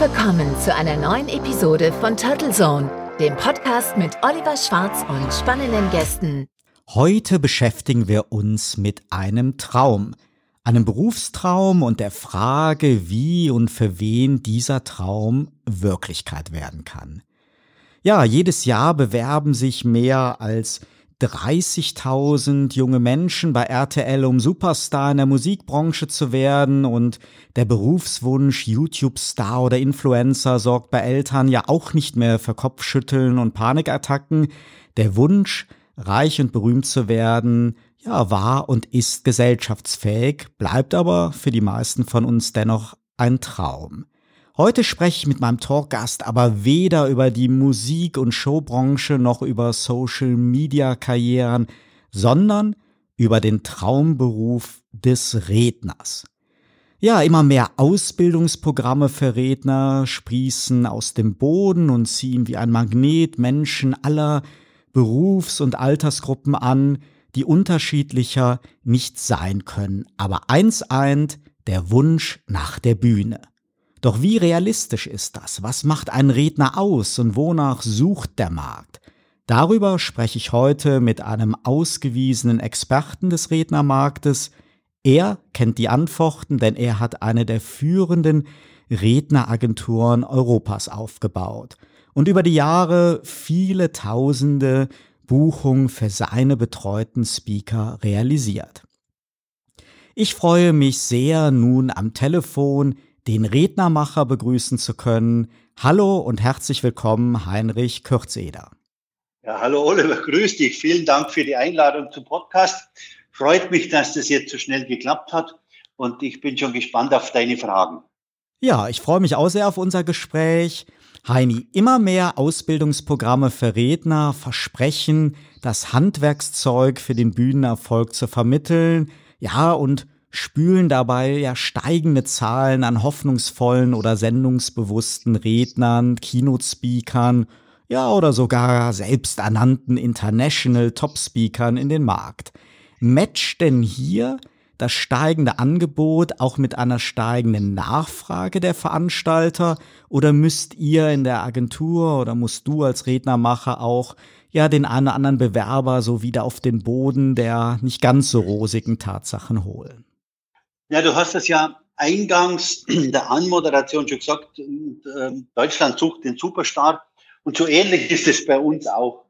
willkommen zu einer neuen Episode von Turtle Zone, dem Podcast mit Oliver Schwarz und spannenden Gästen. Heute beschäftigen wir uns mit einem Traum, einem Berufstraum und der Frage, wie und für wen dieser Traum Wirklichkeit werden kann. Ja, jedes Jahr bewerben sich mehr als 30.000 junge Menschen bei RTL, um Superstar in der Musikbranche zu werden und der Berufswunsch YouTube-Star oder Influencer sorgt bei Eltern ja auch nicht mehr für Kopfschütteln und Panikattacken. Der Wunsch, reich und berühmt zu werden, ja, war und ist gesellschaftsfähig, bleibt aber für die meisten von uns dennoch ein Traum. Heute spreche ich mit meinem Talkgast aber weder über die Musik- und Showbranche noch über Social-Media-Karrieren, sondern über den Traumberuf des Redners. Ja, immer mehr Ausbildungsprogramme für Redner sprießen aus dem Boden und ziehen wie ein Magnet Menschen aller Berufs- und Altersgruppen an, die unterschiedlicher nicht sein können. Aber eins eint, der Wunsch nach der Bühne. Doch wie realistisch ist das? Was macht ein Redner aus und wonach sucht der Markt? Darüber spreche ich heute mit einem ausgewiesenen Experten des Rednermarktes. Er kennt die Antworten, denn er hat eine der führenden Redneragenturen Europas aufgebaut und über die Jahre viele tausende Buchungen für seine betreuten Speaker realisiert. Ich freue mich sehr, nun am Telefon den Rednermacher begrüßen zu können. Hallo und herzlich willkommen, Heinrich Kürzeder. Ja, hallo Oliver, grüß dich. Vielen Dank für die Einladung zum Podcast. Freut mich, dass das jetzt so schnell geklappt hat und ich bin schon gespannt auf deine Fragen. Ja, ich freue mich auch sehr auf unser Gespräch. Heini, immer mehr Ausbildungsprogramme für Redner versprechen, das Handwerkszeug für den Bühnenerfolg zu vermitteln. Ja, und spülen dabei ja steigende Zahlen an hoffnungsvollen oder sendungsbewussten Rednern, Keynote-Speakern, ja oder sogar selbsternannten International Top-Speakern in den Markt. Matcht denn hier das steigende Angebot auch mit einer steigenden Nachfrage der Veranstalter oder müsst ihr in der Agentur oder musst du als Rednermacher auch ja den einen oder anderen Bewerber so wieder auf den Boden der nicht ganz so rosigen Tatsachen holen? Ja, du hast es ja eingangs in der Anmoderation schon gesagt, ähm, Deutschland sucht den Superstar. Und so ähnlich ist es bei uns auch.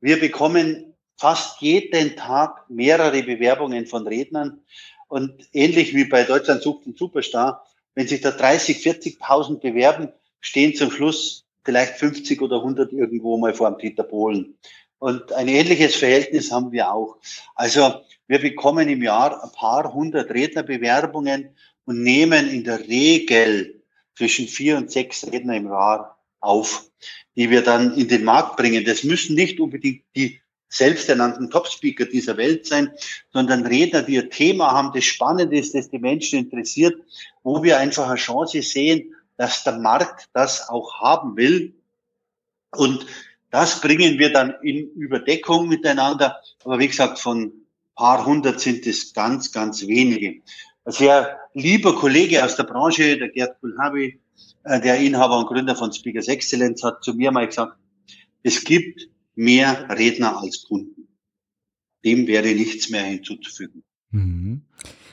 Wir bekommen fast jeden Tag mehrere Bewerbungen von Rednern. Und ähnlich wie bei Deutschland sucht den Superstar, wenn sich da 30, 40.000 bewerben, stehen zum Schluss vielleicht 50 oder 100 irgendwo mal vor dem Peter Bohlen. Und ein ähnliches Verhältnis haben wir auch. Also wir bekommen im Jahr ein paar hundert Rednerbewerbungen und nehmen in der Regel zwischen vier und sechs Redner im Jahr auf, die wir dann in den Markt bringen. Das müssen nicht unbedingt die selbsternannten Top-Speaker dieser Welt sein, sondern Redner, die ein Thema haben, das spannend ist, das die Menschen interessiert, wo wir einfach eine Chance sehen, dass der Markt das auch haben will. Und das bringen wir dann in Überdeckung miteinander. Aber wie gesagt, von paar hundert sind es ganz, ganz wenige. Ein sehr lieber Kollege aus der Branche, der Gerd Kulhabi, äh, der Inhaber und Gründer von Speakers Excellence, hat zu mir mal gesagt, es gibt mehr Redner als Kunden. Dem wäre nichts mehr hinzuzufügen. Mhm.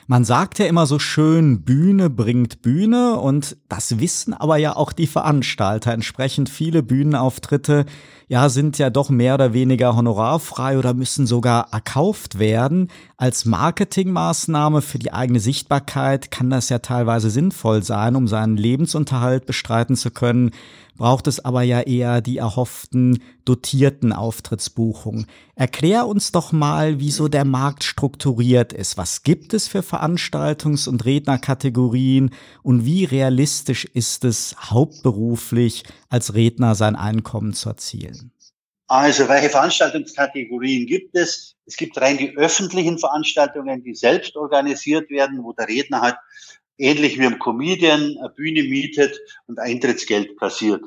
Man sagt ja immer so schön, Bühne bringt Bühne und das wissen aber ja auch die Veranstalter. Entsprechend viele Bühnenauftritte ja, sind ja doch mehr oder weniger honorarfrei oder müssen sogar erkauft werden. Als Marketingmaßnahme für die eigene Sichtbarkeit kann das ja teilweise sinnvoll sein, um seinen Lebensunterhalt bestreiten zu können braucht es aber ja eher die erhofften dotierten Auftrittsbuchungen. Erklär uns doch mal, wieso der Markt strukturiert ist. Was gibt es für Veranstaltungs- und Rednerkategorien und wie realistisch ist es, hauptberuflich als Redner sein Einkommen zu erzielen? Also, welche Veranstaltungskategorien gibt es? Es gibt rein die öffentlichen Veranstaltungen, die selbst organisiert werden, wo der Redner halt ähnlich wie ein Comedian eine Bühne mietet und Eintrittsgeld kassiert.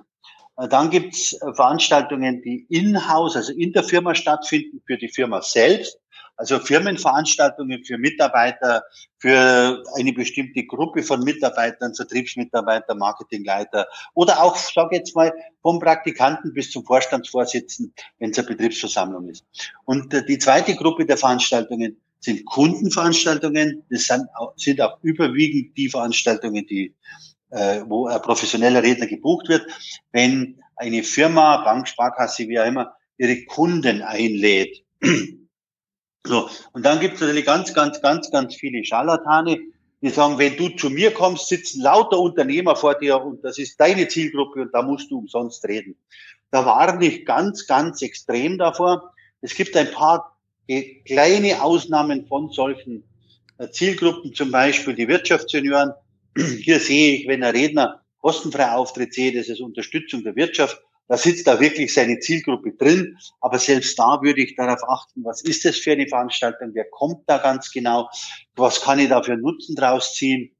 Äh, dann gibt's äh, Veranstaltungen, die in-house, also in der Firma stattfinden, für die Firma selbst, Also Firmenveranstaltungen für Mitarbeiter, für eine bestimmte Gruppe von Mitarbeitern, Vertriebsmitarbeiter, Marketingleiter oder auch, sage jetzt mal, vom Praktikanten bis zum Vorstandsvorsitzenden, wenn es eine Betriebsversammlung ist. Und äh, die zweite Gruppe der Veranstaltungen sind Kundenveranstaltungen. Das sind auch, sind auch überwiegend die Veranstaltungen, die äh, wo ein professioneller Redner gebucht wird, wenn eine Firma, Bank, Sparkasse, wie auch immer, ihre Kunden einlädt. So, und dann gibt es natürlich ganz, ganz, ganz, ganz viele Scharlatane, die sagen, wenn du zu mir kommst, sitzen lauter Unternehmer vor dir und das ist deine Zielgruppe und da musst du umsonst reden. Da warne ich ganz, ganz extrem davor. Es gibt ein paar kleine Ausnahmen von solchen äh, Zielgruppen, zum Beispiel die Wirtschaftssenioren. Hier sehe ich, wenn ein Redner kostenfrei auftritt, sehe das als Unterstützung der Wirtschaft. Da sitzt da wirklich seine Zielgruppe drin. Aber selbst da würde ich darauf achten, was ist das für eine Veranstaltung? Wer kommt da ganz genau? Was kann ich da für Nutzen draus ziehen?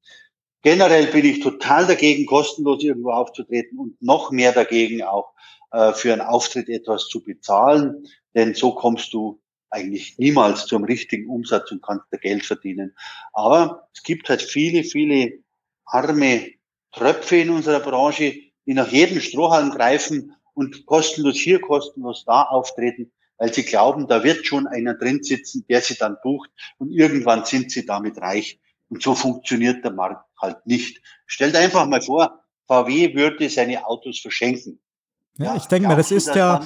Generell bin ich total dagegen, kostenlos irgendwo aufzutreten und noch mehr dagegen auch äh, für einen Auftritt etwas zu bezahlen. Denn so kommst du eigentlich niemals zum richtigen Umsatz und kannst da Geld verdienen. Aber es gibt halt viele, viele arme Tröpfe in unserer Branche, die nach jedem Strohhalm greifen und kostenlos hier, kostenlos da auftreten, weil sie glauben, da wird schon einer drin sitzen, der sie dann bucht und irgendwann sind sie damit reich. Und so funktioniert der Markt halt nicht. Stellt einfach mal vor, VW würde seine Autos verschenken. Ja, ja ich denke mal, das ist ja,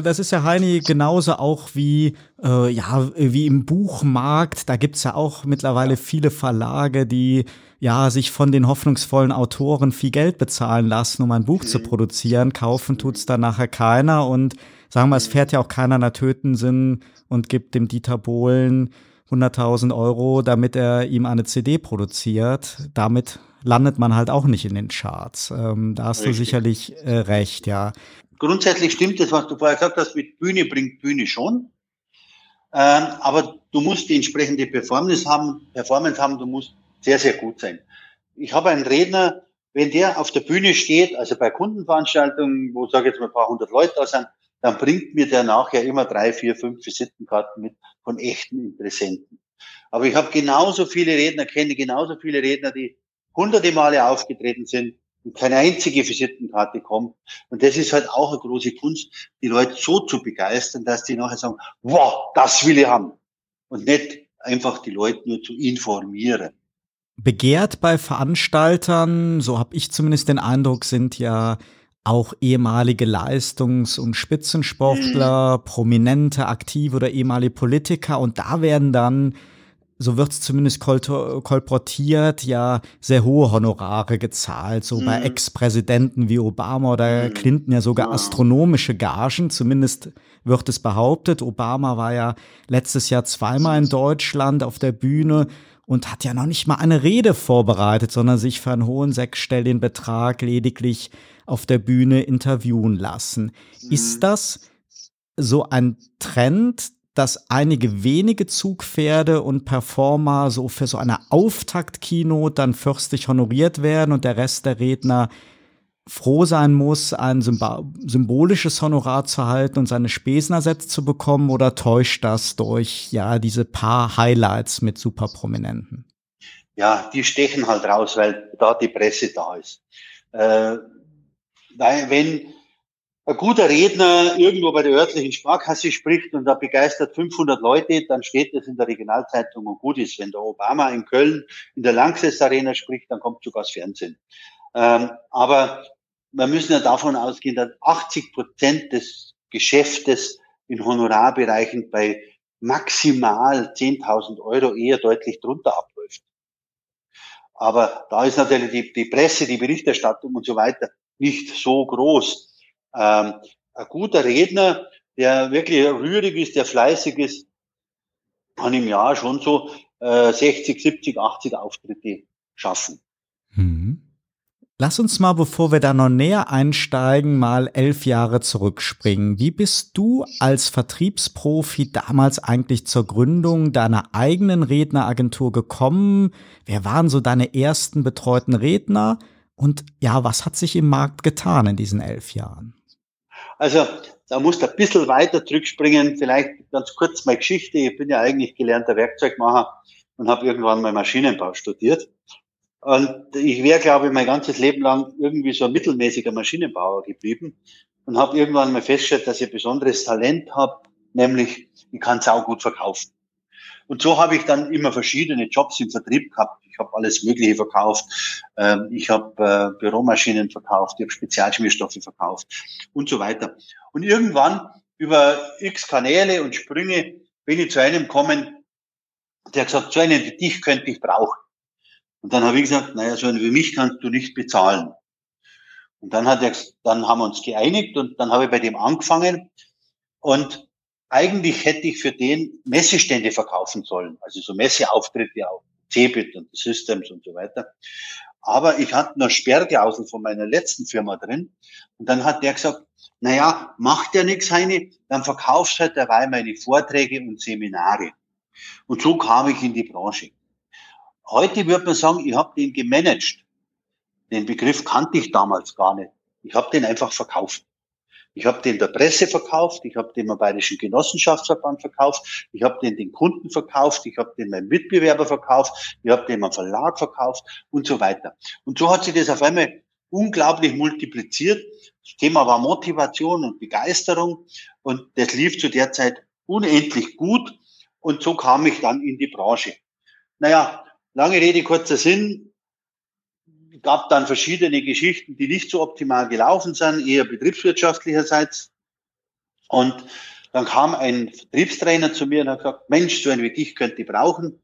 das ist ja Heini genauso auch wie äh, ja wie im Buchmarkt. Da gibt's ja auch mittlerweile viele Verlage, die ja sich von den hoffnungsvollen Autoren viel Geld bezahlen lassen, um ein Buch zu mhm. produzieren. Kaufen tut's dann nachher keiner und sagen wir, es fährt ja auch keiner nach Tötensinn und gibt dem Dieter Bohlen 100.000 Euro, damit er ihm eine CD produziert. Damit landet man halt auch nicht in den Charts. Ähm, da hast Richtig. du sicherlich äh, recht, ja grundsätzlich stimmt das, was du vorher gesagt hast, mit Bühne bringt Bühne schon. Ähm, aber du musst die entsprechende Performance haben, Performance haben, du musst sehr, sehr gut sein. Ich habe einen Redner, wenn der auf der Bühne steht, also bei Kundenveranstaltungen, wo sage ich jetzt mal ein paar hundert Leute da sind, dann bringt mir der nachher immer drei, vier, fünf Visitenkarten mit von echten Interessenten. Aber ich habe genauso viele Redner, kenne genauso viele Redner, die hunderte Male aufgetreten sind, und keine einzige Visitenkarte kommt. Und das ist halt auch eine große Kunst, die Leute so zu begeistern, dass die nachher sagen, wow, das will ich haben. Und nicht einfach die Leute nur zu informieren. Begehrt bei Veranstaltern, so habe ich zumindest den Eindruck, sind ja auch ehemalige Leistungs- und Spitzensportler, mhm. prominente, aktive oder ehemalige Politiker. Und da werden dann so wird es zumindest kolportiert, ja sehr hohe Honorare gezahlt. So mhm. bei Ex-Präsidenten wie Obama oder mhm. Clinton ja sogar ja. astronomische Gagen, zumindest wird es behauptet. Obama war ja letztes Jahr zweimal in Deutschland auf der Bühne und hat ja noch nicht mal eine Rede vorbereitet, sondern sich für einen hohen sechsstelligen Betrag lediglich auf der Bühne interviewen lassen. Mhm. Ist das so ein Trend, dass einige wenige Zugpferde und Performer so für so eine Auftakt-Keynote dann fürstlich honoriert werden und der Rest der Redner froh sein muss, ein symbolisches Honorar zu halten und seine Spesen ersetzt zu bekommen oder täuscht das durch ja diese paar Highlights mit Superprominenten? Ja, die stechen halt raus, weil da die Presse da ist. Äh, wenn ein guter Redner irgendwo bei der örtlichen Sparkasse spricht und da begeistert 500 Leute, dann steht das in der Regionalzeitung und gut ist. Wenn der Obama in Köln in der Lanxess Arena spricht, dann kommt sogar das Fernsehen. Ähm, aber wir müssen ja davon ausgehen, dass 80 Prozent des Geschäftes in Honorarbereichen bei maximal 10.000 Euro eher deutlich drunter abläuft. Aber da ist natürlich die, die Presse, die Berichterstattung und so weiter nicht so groß ähm, ein guter Redner, der wirklich rührig ist, der fleißig ist, kann im Jahr schon so äh, 60, 70, 80 Auftritte schaffen. Mhm. Lass uns mal, bevor wir da noch näher einsteigen, mal elf Jahre zurückspringen. Wie bist du als Vertriebsprofi damals eigentlich zur Gründung deiner eigenen Redneragentur gekommen? Wer waren so deine ersten betreuten Redner? Und ja, was hat sich im Markt getan in diesen elf Jahren? Also da musst du ein bisschen weiter zurückspringen. Vielleicht ganz kurz meine Geschichte. Ich bin ja eigentlich gelernter Werkzeugmacher und habe irgendwann mal Maschinenbau studiert. Und ich wäre, glaube ich, mein ganzes Leben lang irgendwie so ein mittelmäßiger Maschinenbauer geblieben und habe irgendwann mal festgestellt, dass ich ein besonderes Talent habe, nämlich ich kann auch gut verkaufen. Und so habe ich dann immer verschiedene Jobs im Vertrieb gehabt. Ich habe alles Mögliche verkauft. Ähm, ich habe äh, Büromaschinen verkauft, ich habe Spezialschmierstoffe verkauft und so weiter. Und irgendwann über x Kanäle und Sprünge bin ich zu einem kommen, der gesagt, so einen wie dich könnte ich brauchen. Und dann habe ich gesagt, naja, so einen wie mich kannst du nicht bezahlen. Und dann hat er, dann haben wir uns geeinigt und dann habe ich bei dem angefangen und eigentlich hätte ich für den Messestände verkaufen sollen, also so Messeauftritte auf Cebit und Systems und so weiter. Aber ich hatte noch Sperrklausel von meiner letzten Firma drin und dann hat der gesagt, naja, macht ja nichts, Heine, dann verkaufst halt dabei meine Vorträge und Seminare. Und so kam ich in die Branche. Heute würde man sagen, ich habe den gemanagt. Den Begriff kannte ich damals gar nicht. Ich habe den einfach verkauft. Ich habe den der Presse verkauft, ich habe den beim Bayerischen Genossenschaftsverband verkauft, ich habe den den Kunden verkauft, ich habe den meinem Mitbewerber verkauft, ich habe den meinem Verlag verkauft und so weiter. Und so hat sich das auf einmal unglaublich multipliziert. Das Thema war Motivation und Begeisterung und das lief zu der Zeit unendlich gut und so kam ich dann in die Branche. Naja, lange Rede, kurzer Sinn gab dann verschiedene Geschichten, die nicht so optimal gelaufen sind, eher betriebswirtschaftlicherseits. Und dann kam ein Vertriebstrainer zu mir und hat gesagt, Mensch, so ein wie dich könnte ich brauchen.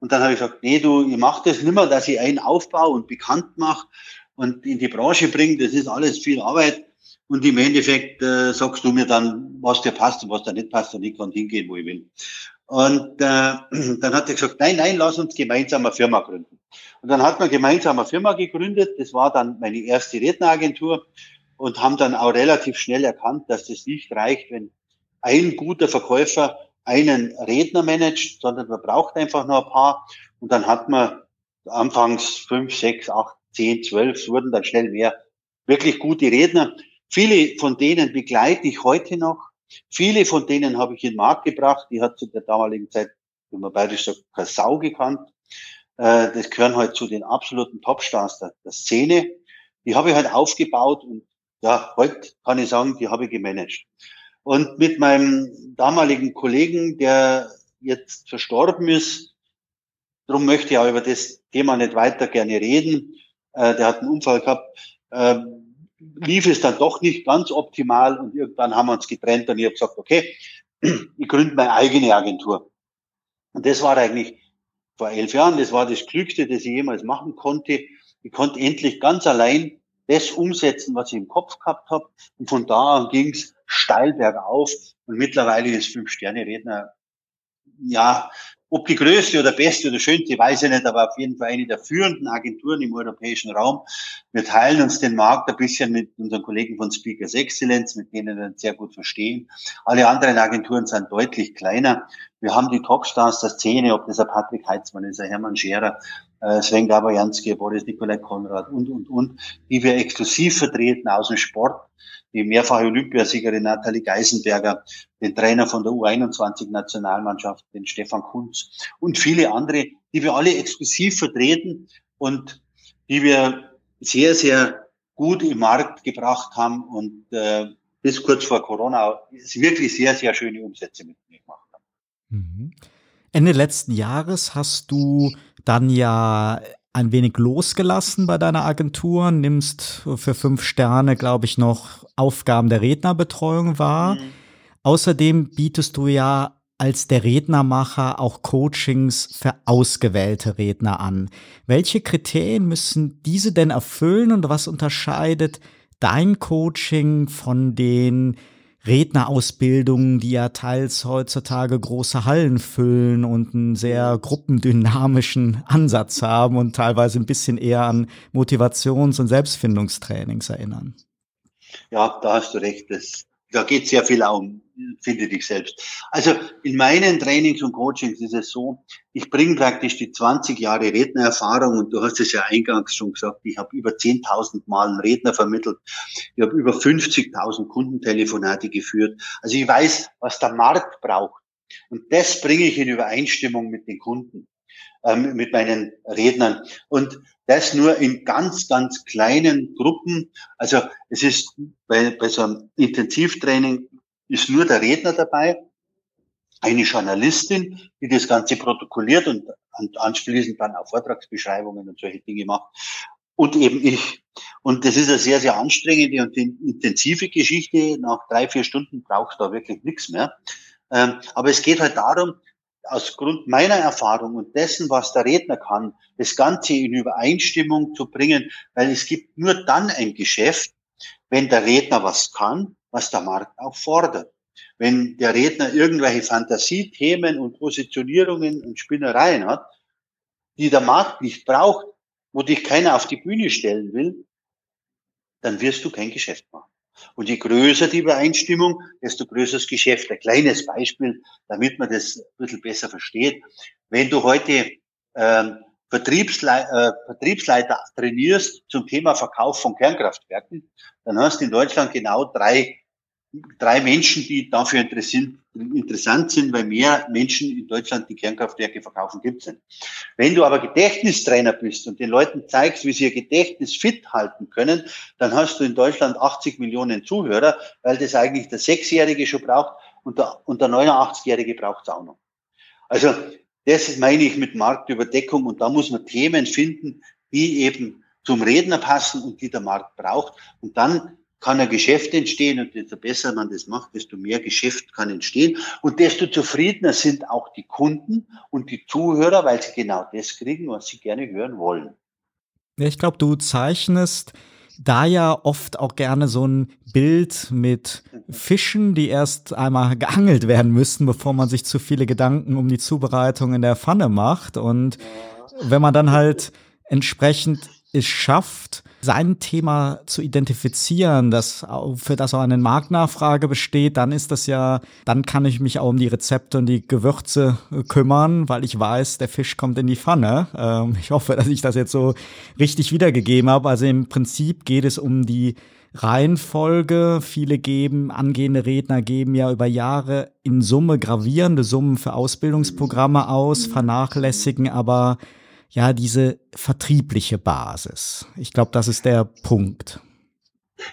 Und dann habe ich gesagt, nee, du, ich mache das nicht mehr, dass ich einen aufbaue und bekannt mache und in die Branche bringe. Das ist alles viel Arbeit. Und im Endeffekt äh, sagst du mir dann, was dir passt und was dir nicht passt und ich kann hingehen, wo ich will. Und äh, dann hat er gesagt, nein, nein, lass uns gemeinsam eine Firma gründen. Und dann hat man gemeinsam eine Firma gegründet. Das war dann meine erste Redneragentur und haben dann auch relativ schnell erkannt, dass das nicht reicht, wenn ein guter Verkäufer einen Redner managt, sondern man braucht einfach noch ein paar. Und dann hat man anfangs fünf, sechs, acht, zehn, zwölf, wurden dann schnell mehr, wirklich gute Redner. Viele von denen begleite ich heute noch. Viele von denen habe ich in den Markt gebracht. Die hat zu der damaligen Zeit, wenn man bayerisch sagt, keine Sau gekannt. Äh, das gehören halt zu den absoluten Topstars der, der Szene. Die habe ich halt aufgebaut und ja, heute kann ich sagen, die habe ich gemanagt. Und mit meinem damaligen Kollegen, der jetzt verstorben ist, darum möchte ich auch über das Thema nicht weiter gerne reden. Äh, der hat einen Unfall gehabt, äh, lief es dann doch nicht ganz optimal und irgendwann haben wir uns getrennt und ich habe gesagt, okay, ich gründe meine eigene Agentur. Und das war eigentlich vor elf Jahren, das war das Glückste, das ich jemals machen konnte. Ich konnte endlich ganz allein das umsetzen, was ich im Kopf gehabt habe. Und von da an ging es steil bergauf. Und mittlerweile ist Fünf-Sterne-Redner, ja, ob die größte oder beste oder schönste, weiß ich nicht, aber auf jeden Fall eine der führenden Agenturen im europäischen Raum. Wir teilen uns den Markt ein bisschen mit unseren Kollegen von Speakers Excellence, mit denen wir uns sehr gut verstehen. Alle anderen Agenturen sind deutlich kleiner. Wir haben die Topstars der Szene, ob das ein Patrick Heitzmann ist, ein Hermann Scherer, äh, Sven Gabajanski, Boris Nikolai Konrad und, und, und, die wir exklusiv vertreten aus dem Sport die mehrfache Olympiasiegerin Nathalie Geisenberger, den Trainer von der U21-Nationalmannschaft, den Stefan Kunz und viele andere, die wir alle exklusiv vertreten und die wir sehr, sehr gut im Markt gebracht haben und äh, bis kurz vor Corona wirklich sehr, sehr schöne Umsätze mit mir gemacht haben. Mhm. Ende letzten Jahres hast du dann ja ein wenig losgelassen bei deiner Agentur, nimmst für fünf Sterne, glaube ich, noch Aufgaben der Rednerbetreuung wahr. Mhm. Außerdem bietest du ja als der Rednermacher auch Coachings für ausgewählte Redner an. Welche Kriterien müssen diese denn erfüllen und was unterscheidet dein Coaching von den Rednerausbildungen, die ja teils heutzutage große Hallen füllen und einen sehr gruppendynamischen Ansatz haben und teilweise ein bisschen eher an Motivations- und Selbstfindungstrainings erinnern. Ja, da hast du recht. Das, da geht sehr viel um finde dich selbst. Also in meinen Trainings und Coachings ist es so, ich bringe praktisch die 20 Jahre Rednererfahrung und du hast es ja eingangs schon gesagt, ich habe über 10.000 Mal einen Redner vermittelt, ich habe über 50.000 Kundentelefonate geführt. Also ich weiß, was der Markt braucht. Und das bringe ich in Übereinstimmung mit den Kunden, ähm, mit meinen Rednern. Und das nur in ganz, ganz kleinen Gruppen. Also es ist bei, bei so einem Intensivtraining ist nur der Redner dabei, eine Journalistin, die das Ganze protokolliert und, anschließend dann auch Vortragsbeschreibungen und solche Dinge macht. Und eben ich. Und das ist eine sehr, sehr anstrengende und intensive Geschichte. Nach drei, vier Stunden brauchst du da wirklich nichts mehr. Ähm, aber es geht halt darum, aus Grund meiner Erfahrung und dessen, was der Redner kann, das Ganze in Übereinstimmung zu bringen, weil es gibt nur dann ein Geschäft, wenn der Redner was kann, was der Markt auch fordert. Wenn der Redner irgendwelche Fantasiethemen und Positionierungen und Spinnereien hat, die der Markt nicht braucht, wo dich keiner auf die Bühne stellen will, dann wirst du kein Geschäft machen. Und je größer die Übereinstimmung, desto größer das Geschäft. Ein kleines Beispiel, damit man das ein bisschen besser versteht. Wenn du heute ähm, Vertriebslei äh, Vertriebsleiter trainierst zum Thema Verkauf von Kernkraftwerken, dann hast du in Deutschland genau drei drei Menschen, die dafür interessant sind, weil mehr Menschen in Deutschland die Kernkraftwerke verkaufen gibt es Wenn du aber Gedächtnistrainer bist und den Leuten zeigst, wie sie ihr Gedächtnis fit halten können, dann hast du in Deutschland 80 Millionen Zuhörer, weil das eigentlich der Sechsjährige schon braucht und der, und der 89-Jährige braucht es auch noch. Also das meine ich mit Marktüberdeckung und da muss man Themen finden, die eben zum Redner passen und die der Markt braucht. Und dann kann ein Geschäft entstehen und desto besser man das macht, desto mehr Geschäft kann entstehen und desto zufriedener sind auch die Kunden und die Zuhörer, weil sie genau das kriegen, was sie gerne hören wollen. Ich glaube, du zeichnest da ja oft auch gerne so ein Bild mit Fischen, die erst einmal geangelt werden müssten, bevor man sich zu viele Gedanken um die Zubereitung in der Pfanne macht. Und wenn man dann halt entsprechend es schafft, sein Thema zu identifizieren, dass für das auch eine Marktnachfrage besteht, dann ist das ja, dann kann ich mich auch um die Rezepte und die Gewürze kümmern, weil ich weiß, der Fisch kommt in die Pfanne. Ähm, ich hoffe, dass ich das jetzt so richtig wiedergegeben habe. Also im Prinzip geht es um die Reihenfolge. Viele geben, angehende Redner geben ja über Jahre in Summe gravierende Summen für Ausbildungsprogramme aus, vernachlässigen aber ja diese vertriebliche Basis. Ich glaube, das ist der Punkt.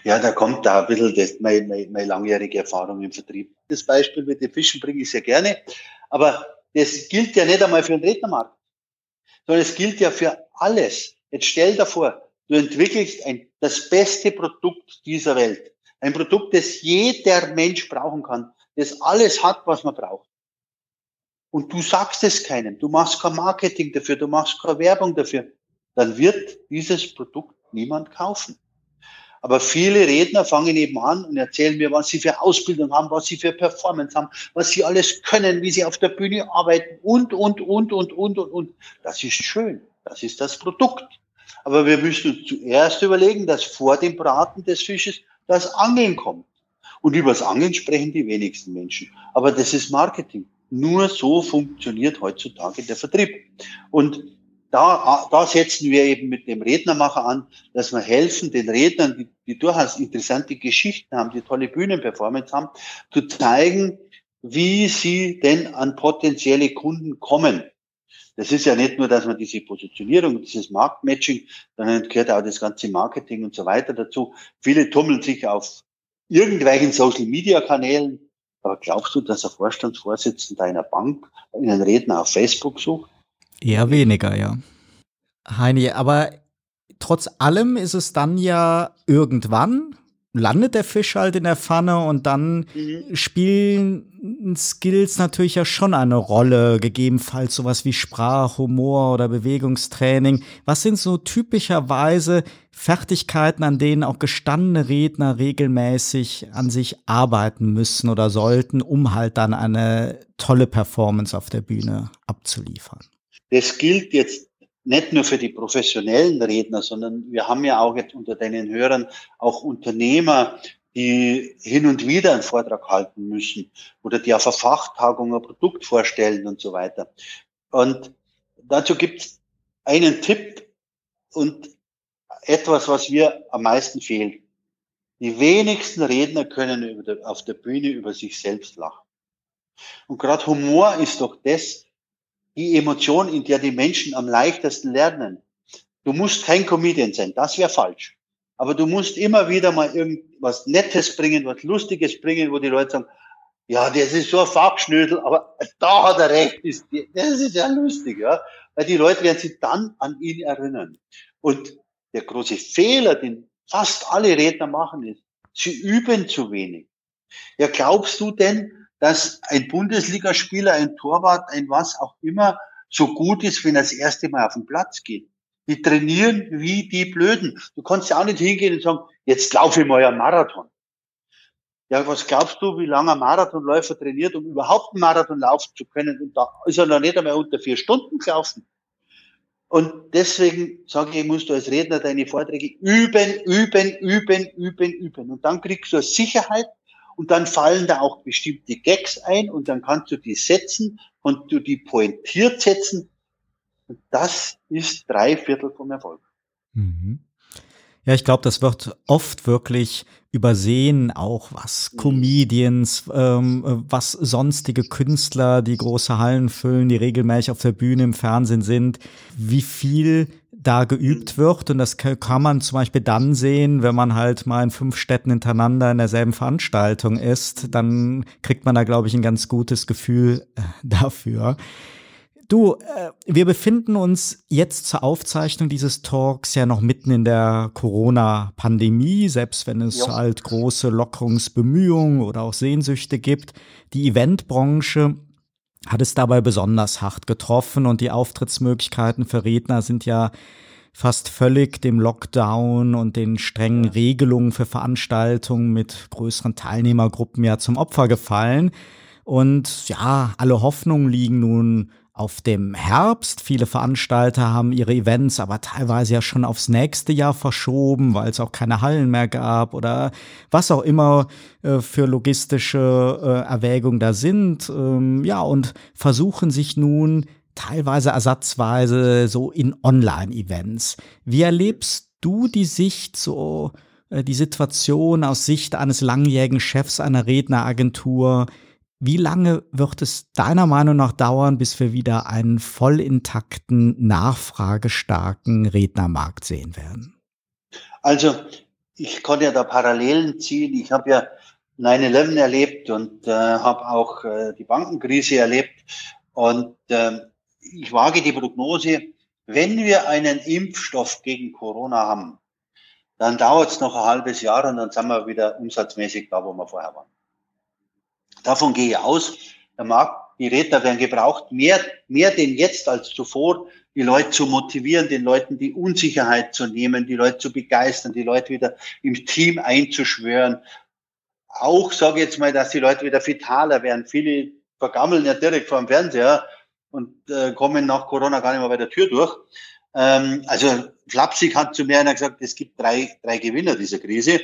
Ja, da kommt da ein bisschen das, meine, meine, meine langjährige Erfahrung im Vertrieb. Das Beispiel mit den Fischen bringe ich sehr gerne. Aber das gilt ja nicht einmal für den Rednermarkt, sondern es gilt ja für alles. Jetzt stell dir vor, du entwickelst ein, das beste Produkt dieser Welt. Ein Produkt, das jeder Mensch brauchen kann, das alles hat, was man braucht und du sagst es keinem, du machst kein Marketing dafür, du machst keine Werbung dafür, dann wird dieses Produkt niemand kaufen. Aber viele Redner fangen eben an und erzählen mir, was sie für Ausbildung haben, was sie für Performance haben, was sie alles können, wie sie auf der Bühne arbeiten und, und, und, und, und, und, und. Das ist schön. Das ist das Produkt. Aber wir müssen uns zuerst überlegen, dass vor dem Braten des Fisches das Angeln kommt. Und über das Angeln sprechen die wenigsten Menschen. Aber das ist Marketing. Nur so funktioniert heutzutage der Vertrieb. Und da, da setzen wir eben mit dem Rednermacher an, dass wir helfen, den Rednern, die, die durchaus interessante Geschichten haben, die tolle Bühnenperformance haben, zu zeigen, wie sie denn an potenzielle Kunden kommen. Das ist ja nicht nur, dass man diese Positionierung, dieses Marktmatching, sondern gehört auch das ganze Marketing und so weiter dazu. Viele tummeln sich auf irgendwelchen Social Media Kanälen, aber glaubst du, dass ein Vorstandsvorsitzender einer Bank einen Redner auf Facebook sucht? Eher weniger, ja. Heini, aber trotz allem ist es dann ja irgendwann, landet der Fisch halt in der Pfanne und dann mhm. spielen Skills natürlich ja schon eine Rolle, gegebenenfalls sowas wie Sprach, Humor oder Bewegungstraining. Was sind so typischerweise Fertigkeiten, an denen auch gestandene Redner regelmäßig an sich arbeiten müssen oder sollten, um halt dann eine tolle Performance auf der Bühne abzuliefern? Das gilt jetzt nicht nur für die professionellen Redner, sondern wir haben ja auch jetzt unter deinen Hörern auch Unternehmer, die hin und wieder einen Vortrag halten müssen oder die auf einer Fachtagung ein Produkt vorstellen und so weiter. Und dazu gibt es einen Tipp und etwas, was mir am meisten fehlt. Die wenigsten Redner können auf der Bühne über sich selbst lachen. Und gerade Humor ist doch das, die Emotion, in der die Menschen am leichtesten lernen. Du musst kein Comedian sein, das wäre falsch. Aber du musst immer wieder mal irgendwas Nettes bringen, was Lustiges bringen, wo die Leute sagen, ja, das ist so ein Fachschnödel, aber da hat er recht, das ist ja lustig, ja. Weil die Leute werden sich dann an ihn erinnern. Und der große Fehler, den fast alle Redner machen, ist, sie üben zu wenig. Ja, glaubst du denn, dass ein Bundesligaspieler, ein Torwart, ein was auch immer so gut ist, wenn er das erste Mal auf den Platz geht? Die trainieren wie die Blöden. Du kannst ja auch nicht hingehen und sagen, jetzt laufe ich mal einen Marathon. Ja, was glaubst du, wie lange ein Marathonläufer trainiert, um überhaupt einen Marathon laufen zu können? Und da ist er noch nicht einmal unter vier Stunden gelaufen. Und deswegen sage ich, musst du als Redner deine Vorträge üben, üben, üben, üben, üben. Und dann kriegst du Sicherheit und dann fallen da auch bestimmte Gags ein und dann kannst du die setzen und du die pointiert setzen. Und das ist drei Viertel vom Erfolg. Mhm. Ja, ich glaube, das wird oft wirklich übersehen, auch was mhm. Comedians, ähm, was sonstige Künstler, die große Hallen füllen, die regelmäßig auf der Bühne im Fernsehen sind, wie viel da geübt mhm. wird. Und das kann man zum Beispiel dann sehen, wenn man halt mal in fünf Städten hintereinander in derselben Veranstaltung ist. Dann kriegt man da, glaube ich, ein ganz gutes Gefühl äh, dafür. Du, äh, wir befinden uns jetzt zur Aufzeichnung dieses Talks ja noch mitten in der Corona-Pandemie, selbst wenn es ja. halt große Lockerungsbemühungen oder auch Sehnsüchte gibt. Die Eventbranche hat es dabei besonders hart getroffen und die Auftrittsmöglichkeiten für Redner sind ja fast völlig dem Lockdown und den strengen Regelungen für Veranstaltungen mit größeren Teilnehmergruppen ja zum Opfer gefallen. Und ja, alle Hoffnungen liegen nun auf dem Herbst. Viele Veranstalter haben ihre Events aber teilweise ja schon aufs nächste Jahr verschoben, weil es auch keine Hallen mehr gab oder was auch immer äh, für logistische äh, Erwägungen da sind. Ähm, ja, und versuchen sich nun teilweise ersatzweise so in Online-Events. Wie erlebst du die Sicht so, äh, die Situation aus Sicht eines langjährigen Chefs einer Redneragentur? Wie lange wird es deiner Meinung nach dauern, bis wir wieder einen voll intakten, nachfragestarken Rednermarkt sehen werden? Also, ich kann ja da Parallelen ziehen. Ich habe ja 9-11 erlebt und äh, habe auch äh, die Bankenkrise erlebt. Und äh, ich wage die Prognose, wenn wir einen Impfstoff gegen Corona haben, dann dauert es noch ein halbes Jahr und dann sind wir wieder umsatzmäßig da, wo wir vorher waren. Davon gehe ich aus. Der Markt, die Redner werden gebraucht, mehr, mehr denn jetzt als zuvor, die Leute zu motivieren, den Leuten die Unsicherheit zu nehmen, die Leute zu begeistern, die Leute wieder im Team einzuschwören. Auch sage ich jetzt mal, dass die Leute wieder vitaler werden. Viele vergammeln ja direkt vor dem Fernseher und äh, kommen nach Corona gar nicht mehr bei der Tür durch. Ähm, also Flapsig hat zu mir einer gesagt, es gibt drei, drei Gewinner dieser Krise.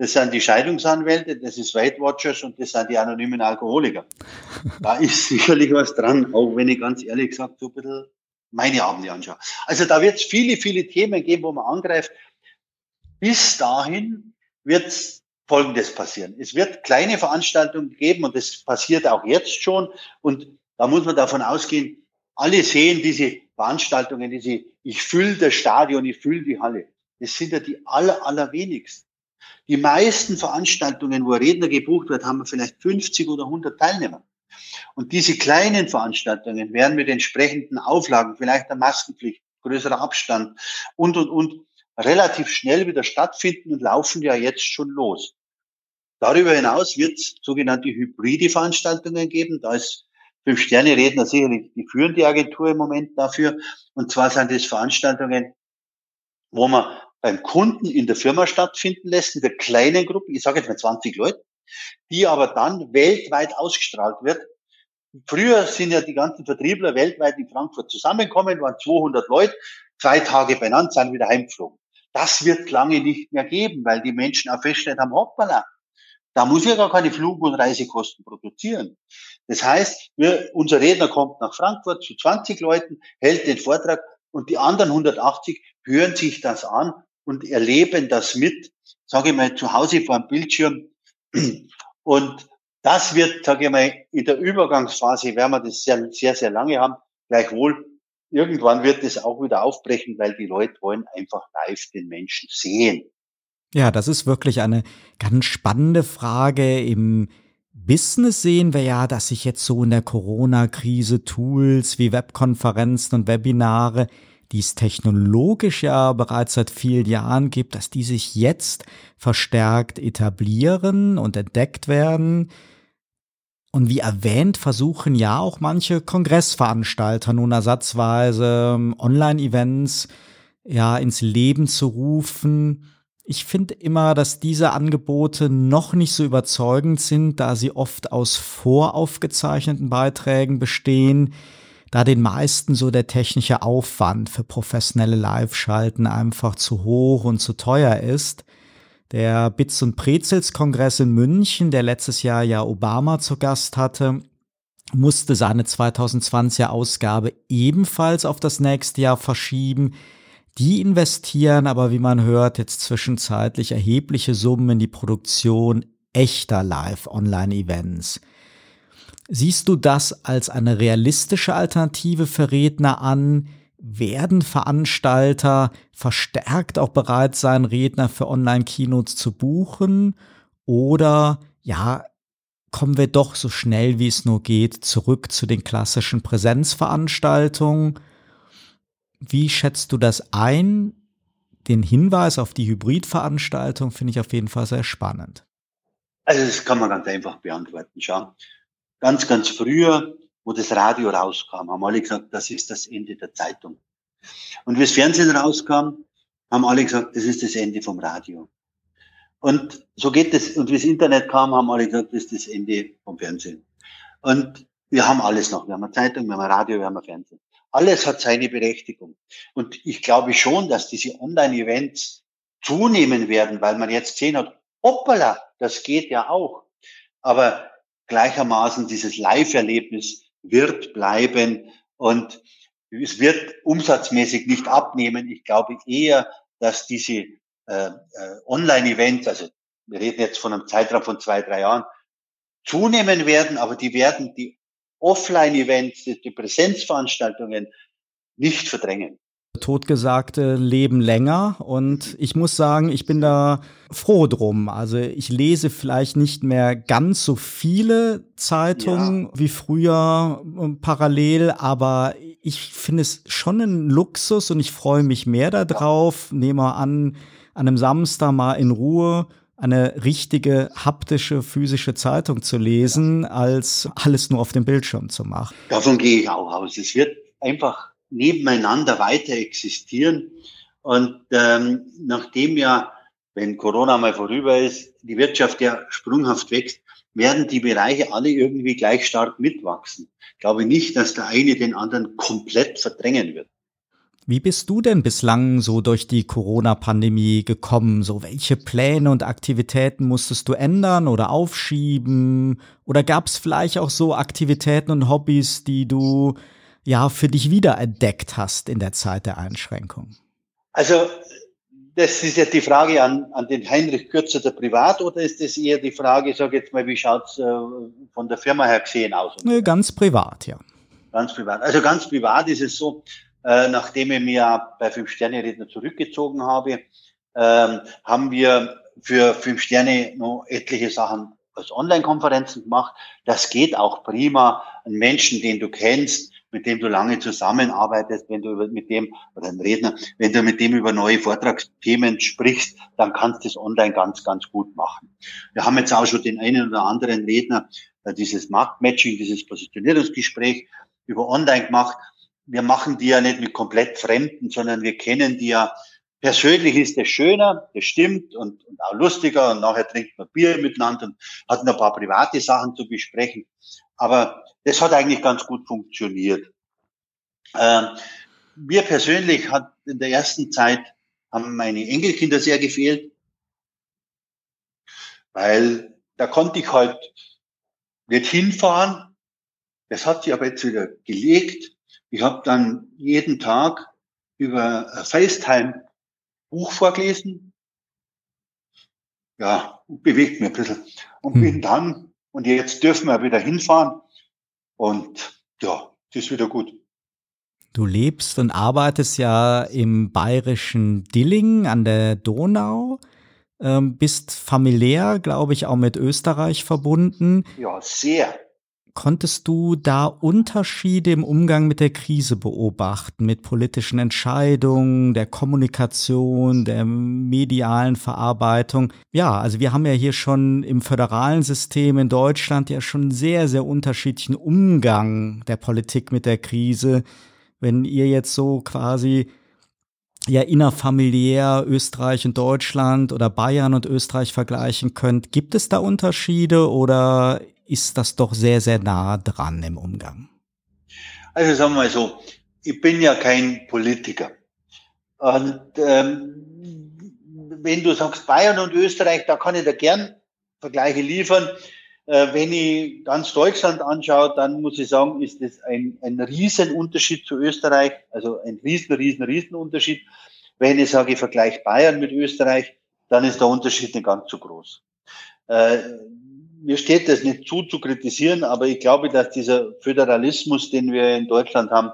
Das sind die Scheidungsanwälte, das ist Weight Watchers und das sind die anonymen Alkoholiker. Da ist sicherlich was dran, auch wenn ich ganz ehrlich gesagt so ein bisschen meine Abende anschaue. Also da wird es viele, viele Themen geben, wo man angreift. Bis dahin wird Folgendes passieren. Es wird kleine Veranstaltungen geben und das passiert auch jetzt schon. Und da muss man davon ausgehen, alle sehen diese Veranstaltungen, diese, ich fülle das Stadion, ich fülle die Halle. Das sind ja die aller, allerwenigsten. Die meisten Veranstaltungen, wo Redner gebucht wird, haben wir vielleicht 50 oder 100 Teilnehmer. Und diese kleinen Veranstaltungen werden mit entsprechenden Auflagen, vielleicht der Maskenpflicht, größerer Abstand und, und, und relativ schnell wieder stattfinden und laufen ja jetzt schon los. Darüber hinaus wird es sogenannte hybride Veranstaltungen geben. Da ist Fünf-Sterne-Redner sicherlich die führende Agentur im Moment dafür. Und zwar sind es Veranstaltungen, wo man beim Kunden in der Firma stattfinden lässt, in der kleinen Gruppe, ich sage jetzt mal 20 Leute, die aber dann weltweit ausgestrahlt wird. Früher sind ja die ganzen Vertriebler weltweit in Frankfurt zusammengekommen, waren 200 Leute, zwei Tage beieinander, sind wieder heimgeflogen. Das wird lange nicht mehr geben, weil die Menschen auch feststellen haben, hoppala, Da muss ich gar keine Flug- und Reisekosten produzieren. Das heißt, wir, unser Redner kommt nach Frankfurt zu 20 Leuten, hält den Vortrag und die anderen 180 hören sich das an und erleben das mit, sage ich mal, zu Hause vor dem Bildschirm. Und das wird, sage ich mal, in der Übergangsphase, werden wir das sehr, sehr, sehr lange haben. Gleichwohl, irgendwann wird es auch wieder aufbrechen, weil die Leute wollen einfach live den Menschen sehen. Ja, das ist wirklich eine ganz spannende Frage. Im Business sehen wir ja, dass sich jetzt so in der Corona-Krise Tools wie Webkonferenzen und Webinare, die es technologisch ja bereits seit vielen Jahren gibt, dass die sich jetzt verstärkt etablieren und entdeckt werden. Und wie erwähnt, versuchen ja auch manche Kongressveranstalter nun ersatzweise ähm, Online-Events ja ins Leben zu rufen. Ich finde immer, dass diese Angebote noch nicht so überzeugend sind, da sie oft aus voraufgezeichneten Beiträgen bestehen, da den meisten so der technische Aufwand für professionelle Live-Schalten einfach zu hoch und zu teuer ist. Der Bits und Prezels Kongress in München, der letztes Jahr ja Obama zu Gast hatte, musste seine 2020er Ausgabe ebenfalls auf das nächste Jahr verschieben. Die investieren aber, wie man hört, jetzt zwischenzeitlich erhebliche Summen in die Produktion echter Live-Online-Events. Siehst du das als eine realistische Alternative für Redner an? werden Veranstalter verstärkt auch bereit sein, Redner für Online-Keynotes zu buchen? Oder ja, kommen wir doch so schnell wie es nur geht zurück zu den klassischen Präsenzveranstaltungen? Wie schätzt du das ein? Den Hinweis auf die Hybridveranstaltung finde ich auf jeden Fall sehr spannend. Also das kann man ganz einfach beantworten. Schau, ganz, ganz früher wo das Radio rauskam, haben alle gesagt, das ist das Ende der Zeitung. Und wie das Fernsehen rauskam, haben alle gesagt, das ist das Ende vom Radio. Und so geht es. Und wie das Internet kam, haben alle gesagt, das ist das Ende vom Fernsehen. Und wir haben alles noch. Wir haben eine Zeitung, wir haben ein Radio, wir haben ein Fernsehen. Alles hat seine Berechtigung. Und ich glaube schon, dass diese Online-Events zunehmen werden, weil man jetzt gesehen hat, hoppala, das geht ja auch. Aber gleichermaßen dieses Live-Erlebnis wird bleiben und es wird umsatzmäßig nicht abnehmen. Ich glaube eher, dass diese äh, äh, Online-Events, also wir reden jetzt von einem Zeitraum von zwei, drei Jahren, zunehmen werden, aber die werden die Offline-Events, die Präsenzveranstaltungen nicht verdrängen totgesagte leben länger und ich muss sagen, ich bin da froh drum. Also ich lese vielleicht nicht mehr ganz so viele Zeitungen ja. wie früher äh, parallel, aber ich finde es schon ein Luxus und ich freue mich mehr darauf. Nehme mal an, an einem Samstag mal in Ruhe eine richtige haptische, physische Zeitung zu lesen, als alles nur auf dem Bildschirm zu machen. Davon gehe ich auch aus. Es wird einfach nebeneinander weiter existieren. Und ähm, nachdem ja, wenn Corona mal vorüber ist, die Wirtschaft ja sprunghaft wächst, werden die Bereiche alle irgendwie gleich stark mitwachsen. Ich glaube nicht, dass der eine den anderen komplett verdrängen wird. Wie bist du denn bislang so durch die Corona-Pandemie gekommen? So welche Pläne und Aktivitäten musstest du ändern oder aufschieben? Oder gab es vielleicht auch so Aktivitäten und Hobbys, die du ja für dich wiederentdeckt hast in der Zeit der Einschränkung? Also das ist jetzt die Frage an, an den Heinrich Kürzer der Privat oder ist das eher die Frage, sag jetzt mal, wie schaut's äh, von der Firma her gesehen aus? Nee, ganz privat, ja. Ganz privat. Also ganz privat ist es so, äh, nachdem ich mir bei Fünf Sterne Redner zurückgezogen habe, ähm, haben wir für Fünf Sterne noch etliche Sachen als Online-Konferenzen gemacht. Das geht auch prima. Ein Menschen, den du kennst, mit dem du lange zusammenarbeitest, wenn du mit dem, oder ein Redner, wenn du mit dem über neue Vortragsthemen sprichst, dann kannst du es online ganz, ganz gut machen. Wir haben jetzt auch schon den einen oder anderen Redner äh, dieses Marktmatching, dieses Positionierungsgespräch über online gemacht. Wir machen die ja nicht mit komplett Fremden, sondern wir kennen die ja Persönlich ist es schöner, das stimmt und, und auch lustiger und nachher trinkt man Bier miteinander und hat ein paar private Sachen zu besprechen. Aber das hat eigentlich ganz gut funktioniert. Ähm, mir persönlich hat in der ersten Zeit haben meine Enkelkinder sehr gefehlt, weil da konnte ich halt nicht hinfahren. Das hat sich aber jetzt wieder gelegt. Ich habe dann jeden Tag über FaceTime Buch vorgelesen. Ja, bewegt mich ein bisschen. Und hm. bin dann, und jetzt dürfen wir wieder hinfahren. Und ja, das ist wieder gut. Du lebst und arbeitest ja im bayerischen Dillingen an der Donau, ähm, bist familiär, glaube ich, auch mit Österreich verbunden. Ja, sehr. Konntest du da Unterschiede im Umgang mit der Krise beobachten, mit politischen Entscheidungen, der Kommunikation, der medialen Verarbeitung? Ja, also wir haben ja hier schon im föderalen System in Deutschland ja schon sehr, sehr unterschiedlichen Umgang der Politik mit der Krise wenn ihr jetzt so quasi ja innerfamiliär Österreich und Deutschland oder Bayern und Österreich vergleichen könnt, gibt es da Unterschiede oder ist das doch sehr, sehr nah dran im Umgang? Also sagen wir mal so, ich bin ja kein Politiker. Und ähm, wenn du sagst Bayern und Österreich, da kann ich da gern Vergleiche liefern. Äh, wenn ich ganz Deutschland anschaue, dann muss ich sagen, ist das ein, ein Riesenunterschied zu Österreich, also ein riesen, riesen, riesen Unterschied. Wenn ich sage, ich vergleiche Bayern mit Österreich, dann ist der Unterschied nicht ganz so groß. Äh, mir steht das nicht zu, zu kritisieren, aber ich glaube, dass dieser Föderalismus, den wir in Deutschland haben,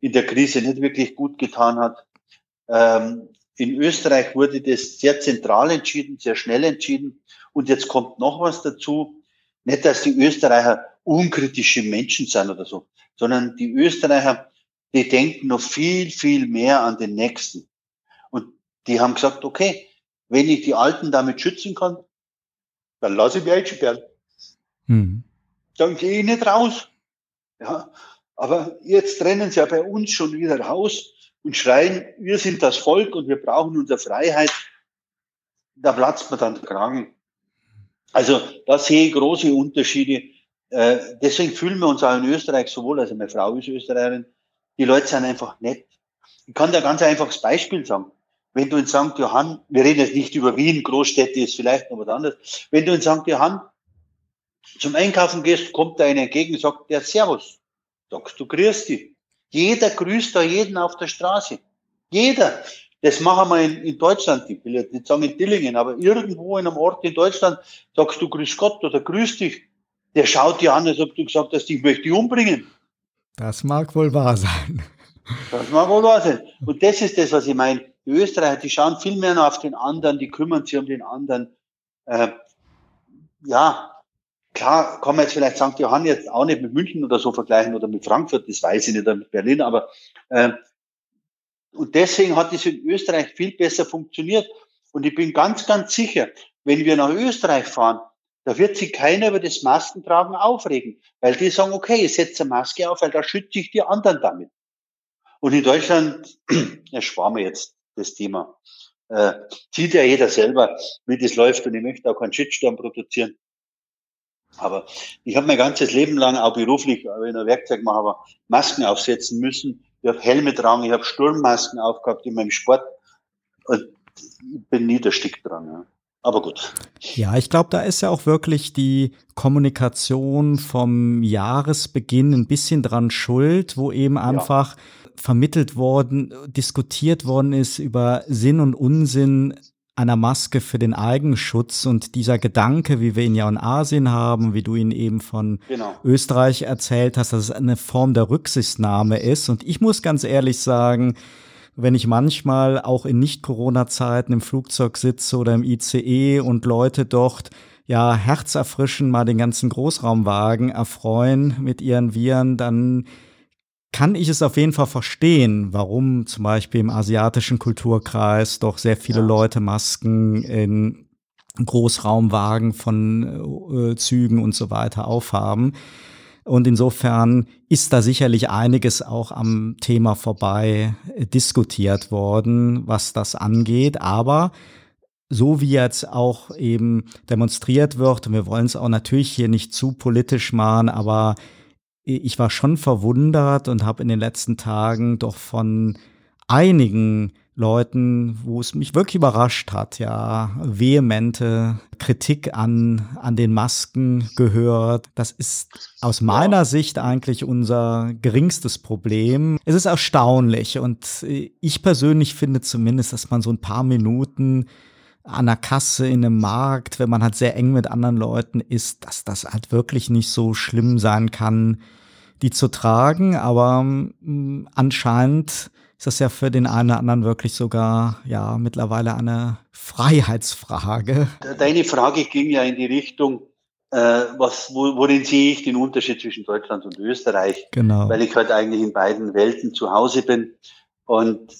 in der Krise nicht wirklich gut getan hat. Ähm, in Österreich wurde das sehr zentral entschieden, sehr schnell entschieden. Und jetzt kommt noch was dazu. Nicht, dass die Österreicher unkritische Menschen sind oder so, sondern die Österreicher, die denken noch viel, viel mehr an den Nächsten. Und die haben gesagt, okay, wenn ich die Alten damit schützen kann, dann lasse ich mich einsperren. Hm. Dann gehe ich nicht raus. Ja, aber jetzt trennen sie ja bei uns schon wieder raus und schreien, wir sind das Volk und wir brauchen unsere Freiheit. Da platzt man dann Kragen. Also da sehe ich große Unterschiede. Äh, deswegen fühlen wir uns auch in Österreich so wohl, also meine Frau ist Österreicherin, die Leute sind einfach nett. Ich kann dir ganz einfaches Beispiel sagen. Wenn du in St. Johann, wir reden jetzt nicht über Wien, Großstädte ist vielleicht noch was anderes. Wenn du in St. Johann zum Einkaufen gehst, kommt da einer entgegen und sagt, der Servus. Sagst du, grüß dich. Jeder grüßt da jeden auf der Straße. Jeder. Das machen wir in, in Deutschland, ich will jetzt nicht sagen in Dillingen, aber irgendwo in einem Ort in Deutschland sagst du Grüß Gott oder Grüß dich. Der schaut dir an, als ob du gesagt hast, ich möchte dich umbringen. Das mag wohl wahr sein. Das mag wohl wahr sein. Und das ist das, was ich meine. Die Österreicher, die schauen viel mehr auf den anderen, die kümmern sich um den anderen. Äh, ja, klar, kann man jetzt vielleicht St. Johann jetzt auch nicht mit München oder so vergleichen oder mit Frankfurt, das weiß ich nicht, oder mit Berlin, aber äh, und deswegen hat es in Österreich viel besser funktioniert. Und ich bin ganz, ganz sicher, wenn wir nach Österreich fahren, da wird sich keiner über das Maskentragen aufregen, weil die sagen, okay, ich setze eine Maske auf, weil da schütze ich die anderen damit. Und in Deutschland ersparen wir jetzt das Thema. Äh, sieht ja jeder selber, wie das läuft und ich möchte auch keinen Shitstorm produzieren. Aber ich habe mein ganzes Leben lang, auch beruflich, wenn ich ein Werkzeug mache, aber Masken aufsetzen müssen, ich habe Helme tragen, ich habe Sturmmasken aufgehabt in meinem Sport und ich bin nie der Stick dran. Ja. Aber gut. Ja, ich glaube, da ist ja auch wirklich die Kommunikation vom Jahresbeginn ein bisschen dran schuld, wo eben einfach ja. vermittelt worden, diskutiert worden ist über Sinn und Unsinn einer Maske für den Eigenschutz und dieser Gedanke, wie wir ihn ja in Asien haben, wie du ihn eben von genau. Österreich erzählt hast, dass es eine Form der Rücksichtnahme ist. Und ich muss ganz ehrlich sagen, wenn ich manchmal auch in Nicht-Corona-Zeiten im Flugzeug sitze oder im ICE und Leute dort ja herzerfrischen mal den ganzen Großraumwagen erfreuen mit ihren Viren, dann kann ich es auf jeden Fall verstehen, warum zum Beispiel im asiatischen Kulturkreis doch sehr viele ja. Leute Masken in Großraumwagen von äh, Zügen und so weiter aufhaben. Und insofern ist da sicherlich einiges auch am Thema vorbei äh, diskutiert worden, was das angeht. Aber so wie jetzt auch eben demonstriert wird, und wir wollen es auch natürlich hier nicht zu politisch machen, aber ich war schon verwundert und habe in den letzten Tagen doch von einigen Leuten, wo es mich wirklich überrascht hat, ja, vehemente Kritik an, an den Masken gehört. Das ist aus meiner ja. Sicht eigentlich unser geringstes Problem. Es ist erstaunlich und ich persönlich finde zumindest, dass man so ein paar Minuten an der Kasse in einem Markt, wenn man halt sehr eng mit anderen Leuten ist, dass das halt wirklich nicht so schlimm sein kann, die zu tragen. Aber mh, mm, anscheinend ist das ja für den einen oder anderen wirklich sogar ja mittlerweile eine Freiheitsfrage. Deine Frage ging ja in die Richtung, äh, was, wo, worin sehe ich den Unterschied zwischen Deutschland und Österreich? Genau. Weil ich halt eigentlich in beiden Welten zu Hause bin. Und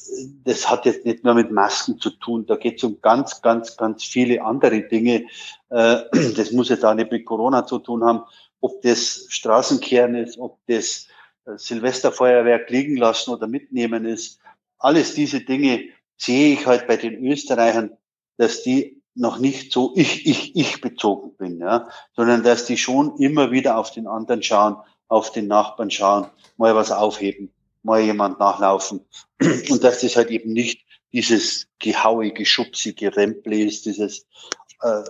das hat jetzt nicht nur mit Masken zu tun, da geht es um ganz, ganz, ganz viele andere Dinge. Äh, das muss jetzt auch nicht mit Corona zu tun haben, ob das Straßenkehren ist, ob das Silvesterfeuerwerk liegen lassen oder mitnehmen ist. Alles diese Dinge sehe ich halt bei den Österreichern, dass die noch nicht so ich, ich, ich bezogen bin, ja, sondern dass die schon immer wieder auf den anderen schauen, auf den Nachbarn schauen, mal was aufheben mal jemand nachlaufen. Und dass das halt eben nicht dieses Gehaue, Geschubsi, Geremple ist, dieses äh,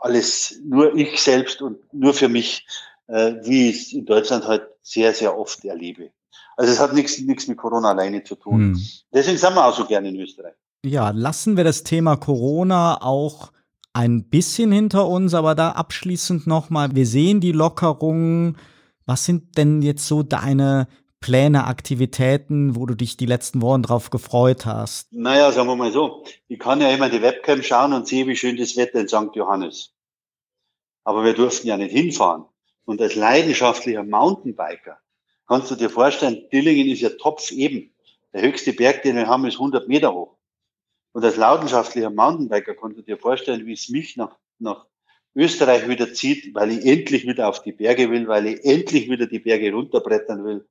alles nur ich selbst und nur für mich, äh, wie ich es in Deutschland halt sehr, sehr oft erlebe. Also es hat nichts, nichts mit Corona alleine zu tun. Hm. Deswegen sind wir auch so gerne in Österreich. Ja, lassen wir das Thema Corona auch ein bisschen hinter uns, aber da abschließend nochmal, wir sehen die Lockerungen. Was sind denn jetzt so deine Pläne, Aktivitäten, wo du dich die letzten Wochen drauf gefreut hast? Naja, sagen wir mal so. Ich kann ja immer die Webcam schauen und sehe, wie schön das Wetter in St. Johannes. Aber wir durften ja nicht hinfahren. Und als leidenschaftlicher Mountainbiker kannst du dir vorstellen, Dillingen ist ja Topf eben. Der höchste Berg, den wir haben, ist 100 Meter hoch. Und als leidenschaftlicher Mountainbiker kannst du dir vorstellen, wie es mich nach, nach Österreich wieder zieht, weil ich endlich wieder auf die Berge will, weil ich endlich wieder die Berge runterbrettern will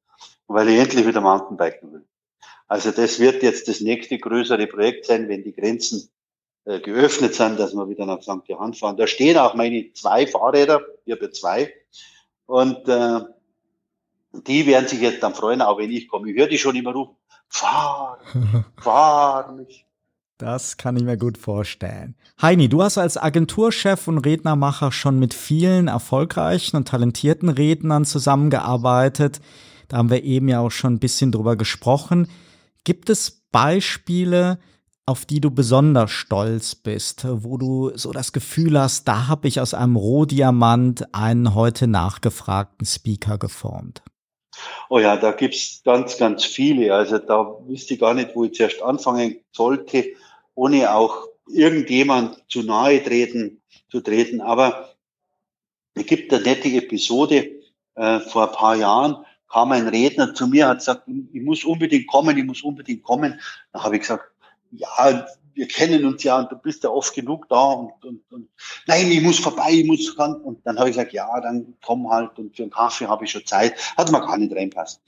weil ich endlich wieder Mountainbiken will. Also das wird jetzt das nächste größere Projekt sein, wenn die Grenzen äh, geöffnet sind, dass wir wieder nach St. Johann fahren. Da stehen auch meine zwei Fahrräder, ich habe zwei. Und äh, die werden sich jetzt dann freuen, auch wenn ich komme. Ich höre die schon immer rufen, fahr, fahr mich. Das kann ich mir gut vorstellen. Heini, du hast als Agenturchef und Rednermacher schon mit vielen erfolgreichen und talentierten Rednern zusammengearbeitet. Da haben wir eben ja auch schon ein bisschen drüber gesprochen. Gibt es Beispiele, auf die du besonders stolz bist, wo du so das Gefühl hast, da habe ich aus einem Rohdiamant einen heute nachgefragten Speaker geformt? Oh ja, da gibt's ganz, ganz viele. Also da wüsste ich gar nicht, wo ich zuerst anfangen sollte, ohne auch irgendjemand zu nahe treten, zu treten. Aber es gibt eine nette Episode äh, vor ein paar Jahren, kam ein Redner zu mir, hat gesagt, ich muss unbedingt kommen, ich muss unbedingt kommen. Da habe ich gesagt, ja, wir kennen uns ja und du bist ja oft genug da und, und, und nein, ich muss vorbei, ich muss ran. Und dann habe ich gesagt, ja, dann komm halt und für einen Kaffee habe ich schon Zeit. Hat mir gar nicht reinpasst.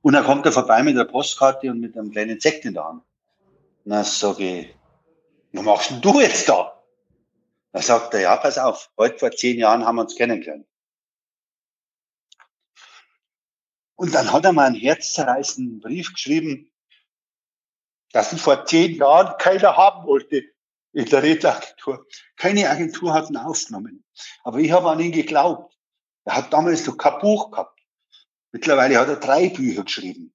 Und dann kommt er vorbei mit einer Postkarte und mit einem kleinen Sekt in der Hand. Na, sage ich, was machst denn du jetzt da? Da sagt er, ja, pass auf, heute vor zehn Jahren haben wir uns kennengelernt. Und dann hat er mal einen herzzerreißenden Brief geschrieben, dass ihn vor zehn Jahren keiner haben wollte in der Redeagentur. Keine Agentur hat ihn aufgenommen. Aber ich habe an ihn geglaubt. Er hat damals noch kein Buch gehabt. Mittlerweile hat er drei Bücher geschrieben.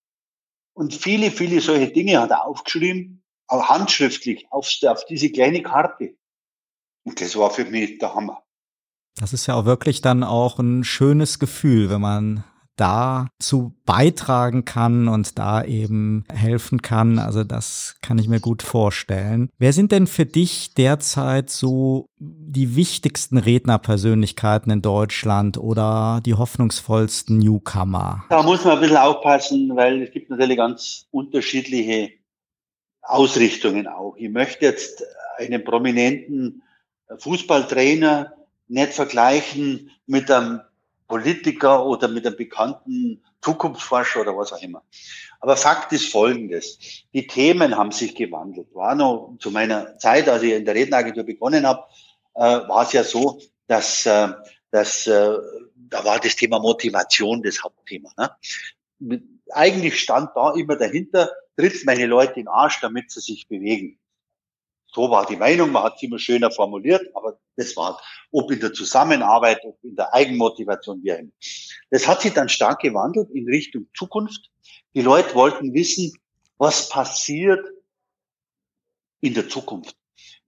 Und viele, viele solche Dinge hat er aufgeschrieben, auch handschriftlich, auf, auf diese kleine Karte. Und das war für mich der Hammer. Das ist ja auch wirklich dann auch ein schönes Gefühl, wenn man dazu beitragen kann und da eben helfen kann. Also das kann ich mir gut vorstellen. Wer sind denn für dich derzeit so die wichtigsten Rednerpersönlichkeiten in Deutschland oder die hoffnungsvollsten Newcomer? Da muss man ein bisschen aufpassen, weil es gibt natürlich ganz unterschiedliche Ausrichtungen auch. Ich möchte jetzt einen prominenten Fußballtrainer nicht vergleichen mit einem Politiker oder mit einem bekannten Zukunftsforscher oder was auch immer. Aber Fakt ist folgendes. Die Themen haben sich gewandelt. War noch zu meiner Zeit, als ich in der Redneragentur begonnen habe, äh, war es ja so, dass, äh, dass äh, da war das Thema Motivation das Hauptthema. Ne? eigentlich stand da immer dahinter, tritt meine Leute in den Arsch, damit sie sich bewegen. So war die Meinung, man hat es immer schöner formuliert, aber das war, ob in der Zusammenarbeit, ob der Eigenmotivation, immer. Das hat sich dann stark gewandelt in Richtung Zukunft. Die Leute wollten wissen, was passiert in der Zukunft.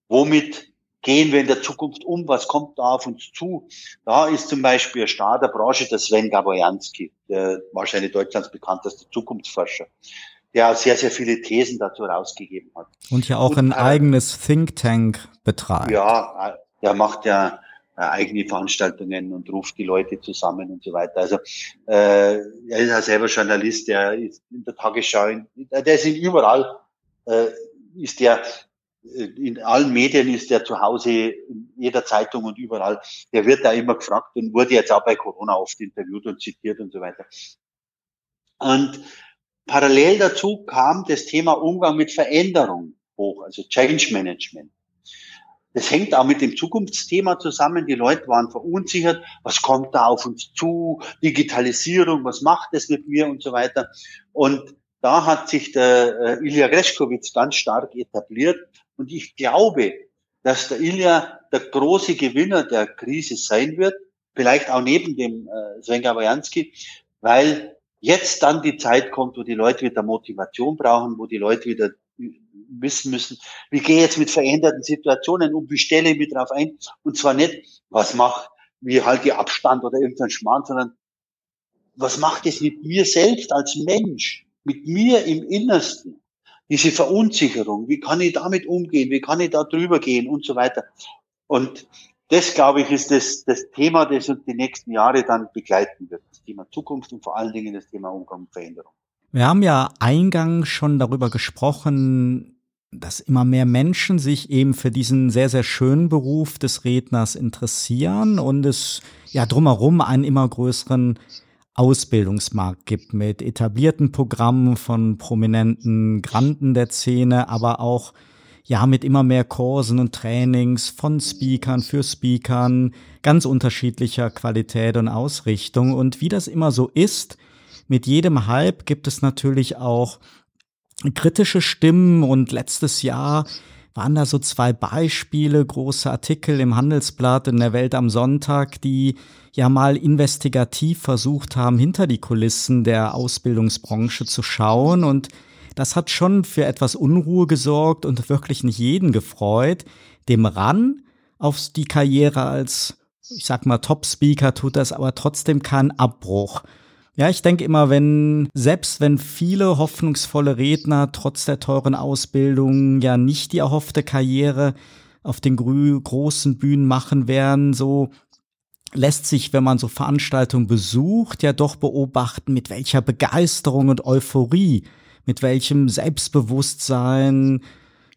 Womit gehen wir in der Zukunft um? Was kommt da auf uns zu? Da ist zum Beispiel ein Star der Branche der Sven Gabojanski, der wahrscheinlich Deutschlands bekannteste Zukunftsforscher, der sehr, sehr viele Thesen dazu rausgegeben hat. Und ja auch Und, ein äh, eigenes Think Tank betreibt. Ja, der macht ja eigene Veranstaltungen und ruft die Leute zusammen und so weiter. Also äh, er ist ja selber Journalist, der ist in der Tagesschau, der ist in überall, äh, ist der äh, in allen Medien ist der zu Hause, in jeder Zeitung und überall. Der wird da immer gefragt und wurde jetzt auch bei Corona oft interviewt und zitiert und so weiter. Und parallel dazu kam das Thema Umgang mit Veränderung hoch, also Change Management. Das hängt auch mit dem Zukunftsthema zusammen. Die Leute waren verunsichert. Was kommt da auf uns zu? Digitalisierung, was macht das mit mir und so weiter. Und da hat sich der äh, Ilya Greschkowitz ganz stark etabliert und ich glaube, dass der Ilya der große Gewinner der Krise sein wird, vielleicht auch neben dem äh, Sven Gabajanski, weil jetzt dann die Zeit kommt, wo die Leute wieder Motivation brauchen, wo die Leute wieder wissen müssen, wie gehe ich jetzt mit veränderten Situationen um, wie stelle ich mich darauf ein, und zwar nicht, was macht, wie halte ich Abstand oder irgendein Schmarrn, sondern was macht es mit mir selbst als Mensch, mit mir im Innersten? diese Verunsicherung, wie kann ich damit umgehen, wie kann ich da drüber gehen und so weiter. Und das, glaube ich, ist das, das Thema, das uns die nächsten Jahre dann begleiten wird. Das Thema Zukunft und vor allen Dingen das Thema Umgang und Veränderung. Wir haben ja eingangs schon darüber gesprochen, dass immer mehr Menschen sich eben für diesen sehr, sehr schönen Beruf des Redners interessieren und es ja drumherum einen immer größeren Ausbildungsmarkt gibt mit etablierten Programmen von prominenten Granden der Szene, aber auch ja mit immer mehr Kursen und Trainings von Speakern für Speakern ganz unterschiedlicher Qualität und Ausrichtung. Und wie das immer so ist, mit jedem Hype gibt es natürlich auch kritische Stimmen und letztes Jahr waren da so zwei Beispiele, große Artikel im Handelsblatt in der Welt am Sonntag, die ja mal investigativ versucht haben, hinter die Kulissen der Ausbildungsbranche zu schauen. Und das hat schon für etwas Unruhe gesorgt und wirklich nicht jeden gefreut. Dem Ran auf die Karriere als, ich sag mal, Top-Speaker tut das aber trotzdem keinen Abbruch. Ja, ich denke immer, wenn, selbst wenn viele hoffnungsvolle Redner trotz der teuren Ausbildung ja nicht die erhoffte Karriere auf den großen Bühnen machen werden, so lässt sich, wenn man so Veranstaltungen besucht, ja doch beobachten, mit welcher Begeisterung und Euphorie, mit welchem Selbstbewusstsein,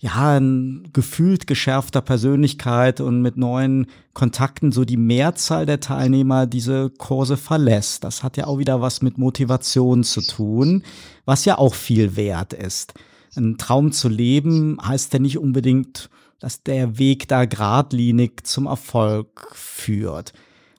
ja, ein gefühlt geschärfter Persönlichkeit und mit neuen Kontakten so die Mehrzahl der Teilnehmer diese Kurse verlässt. Das hat ja auch wieder was mit Motivation zu tun, was ja auch viel wert ist. Ein Traum zu leben heißt ja nicht unbedingt, dass der Weg da geradlinig zum Erfolg führt.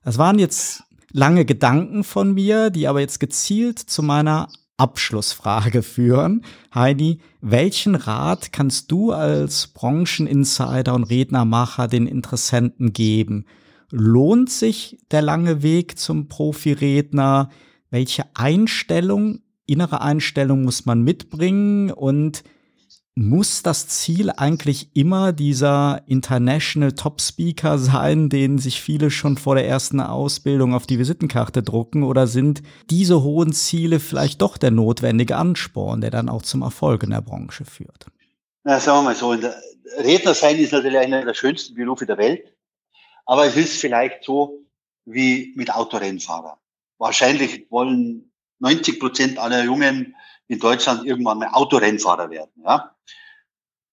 Das waren jetzt lange Gedanken von mir, die aber jetzt gezielt zu meiner Abschlussfrage führen. Heidi, welchen Rat kannst du als Brancheninsider und Rednermacher den Interessenten geben? Lohnt sich der lange Weg zum Profiredner? Welche Einstellung, innere Einstellung muss man mitbringen und muss das Ziel eigentlich immer dieser International Top Speaker sein, den sich viele schon vor der ersten Ausbildung auf die Visitenkarte drucken? Oder sind diese hohen Ziele vielleicht doch der notwendige Ansporn, der dann auch zum Erfolg in der Branche führt? Na, sagen wir mal so, Redner sein ist natürlich einer der schönsten Berufe der Welt. Aber es ist vielleicht so wie mit Autorennfahrer. Wahrscheinlich wollen 90 Prozent aller Jungen in Deutschland irgendwann mal Autorennfahrer werden. Ja?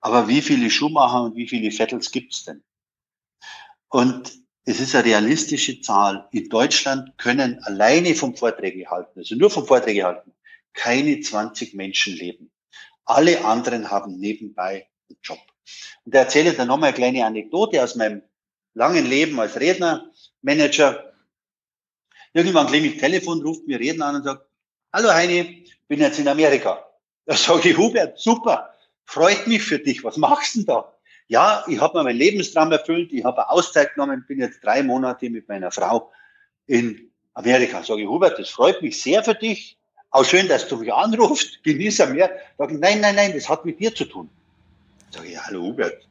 Aber wie viele Schuhmacher und wie viele Vettels gibt's denn? Und es ist eine realistische Zahl. In Deutschland können alleine vom Vorträge halten, also nur vom Vorträge halten, keine 20 Menschen leben. Alle anderen haben nebenbei einen Job. Und da erzähle ich dann nochmal eine kleine Anekdote aus meinem langen Leben als Redner, Manager. Irgendwann klingelt Telefon, ruft mir Redner an und sagt, hallo Heini, bin jetzt in Amerika. Da sage ich, Hubert, super, freut mich für dich. Was machst du denn da? Ja, ich habe mir meinen Lebenstraum erfüllt, ich habe Auszeit genommen, bin jetzt drei Monate mit meiner Frau in Amerika. Sage ich, Hubert, das freut mich sehr für dich. Auch schön, dass du mich anrufst, genieße mehr. Sag ich, nein, nein, nein, das hat mit dir zu tun. Sag ich, hallo Hubert.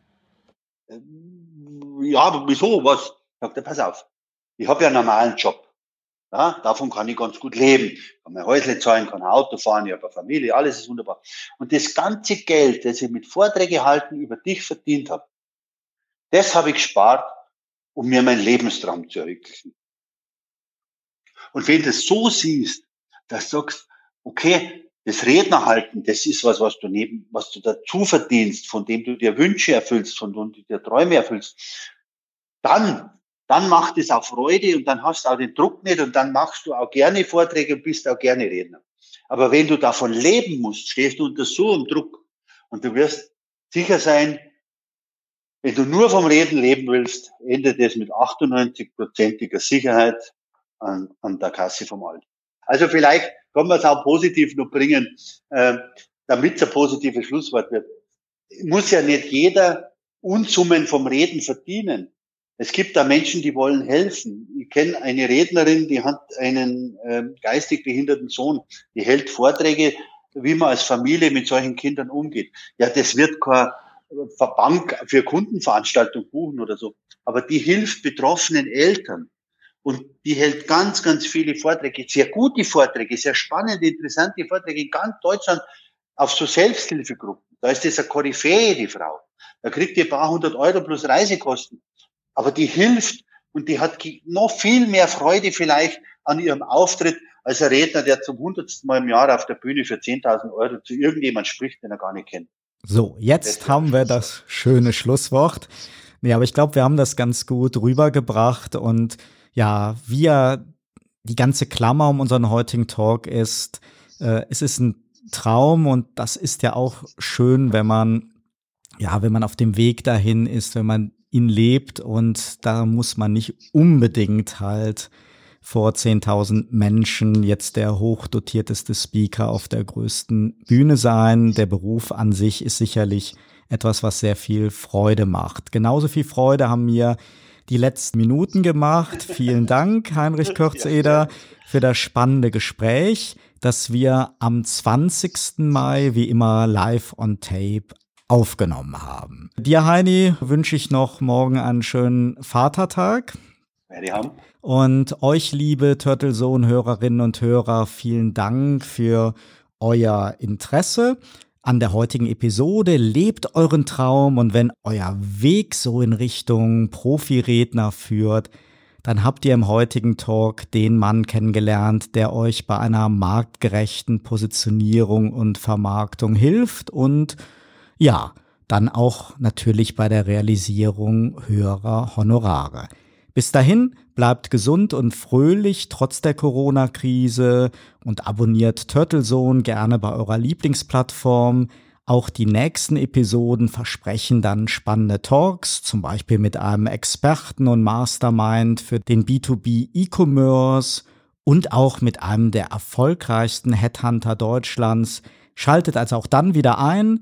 Ähm, ja, aber wieso? Was? Sagt er, pass auf. Ich habe ja einen normalen Job. Ja, davon kann ich ganz gut leben. Ich kann mein Häusle zahlen, kann ein Auto fahren, ich habe eine Familie, alles ist wunderbar. Und das ganze Geld, das ich mit Vorträgen halten über dich verdient habe, das habe ich gespart, um mir meinen Lebenstraum zu ermöglichen. Und wenn du das so siehst, dass du sagst, okay, das Rednerhalten, das ist was, was du neben, was du dazu verdienst, von dem du dir Wünsche erfüllst, von dem du dir Träume erfüllst, dann dann macht es auch Freude und dann hast du auch den Druck nicht und dann machst du auch gerne Vorträge und bist auch gerne Redner. Aber wenn du davon leben musst, stehst du unter so einem Druck und du wirst sicher sein, wenn du nur vom Reden leben willst, endet es mit 98-prozentiger Sicherheit an, an der Kasse vom Alten. Also vielleicht kann man es auch positiv noch bringen, äh, damit es ein positives Schlusswort wird. Muss ja nicht jeder Unsummen vom Reden verdienen. Es gibt da Menschen, die wollen helfen. Ich kenne eine Rednerin, die hat einen äh, geistig behinderten Sohn, die hält Vorträge, wie man als Familie mit solchen Kindern umgeht. Ja, das wird kein Bank für Kundenveranstaltung buchen oder so. Aber die hilft betroffenen Eltern. Und die hält ganz, ganz viele Vorträge, sehr gute Vorträge, sehr spannende, interessante Vorträge in ganz Deutschland auf so Selbsthilfegruppen. Da ist das eine Koryphäe, die Frau. Da kriegt die ein paar hundert Euro plus Reisekosten aber die hilft und die hat noch viel mehr Freude vielleicht an ihrem Auftritt als ein Redner, der zum hundertsten Mal im Jahr auf der Bühne für 10.000 Euro zu irgendjemand spricht, den er gar nicht kennt. So, jetzt haben wir das schöne Schlusswort. Nee, aber ich glaube, wir haben das ganz gut rübergebracht und ja, wir, die ganze Klammer um unseren heutigen Talk ist, äh, es ist ein Traum und das ist ja auch schön, wenn man, ja, wenn man auf dem Weg dahin ist, wenn man ihn lebt und da muss man nicht unbedingt halt vor 10.000 Menschen jetzt der hochdotierteste Speaker auf der größten Bühne sein. Der Beruf an sich ist sicherlich etwas, was sehr viel Freude macht. Genauso viel Freude haben mir die letzten Minuten gemacht. Vielen Dank, Heinrich Kürzeder, für das spannende Gespräch, das wir am 20. Mai wie immer live on tape aufgenommen haben. Dir, Heini, wünsche ich noch morgen einen schönen Vatertag. Werde ich haben. Und euch, liebe Turtle Zone Hörerinnen und Hörer, vielen Dank für euer Interesse an der heutigen Episode. Lebt euren Traum und wenn euer Weg so in Richtung Profiredner führt, dann habt ihr im heutigen Talk den Mann kennengelernt, der euch bei einer marktgerechten Positionierung und Vermarktung hilft und ja, dann auch natürlich bei der Realisierung höherer Honorare. Bis dahin bleibt gesund und fröhlich trotz der Corona-Krise und abonniert Turtlezone gerne bei eurer Lieblingsplattform. Auch die nächsten Episoden versprechen dann spannende Talks, zum Beispiel mit einem Experten und Mastermind für den B2B E-Commerce und auch mit einem der erfolgreichsten Headhunter Deutschlands. Schaltet also auch dann wieder ein,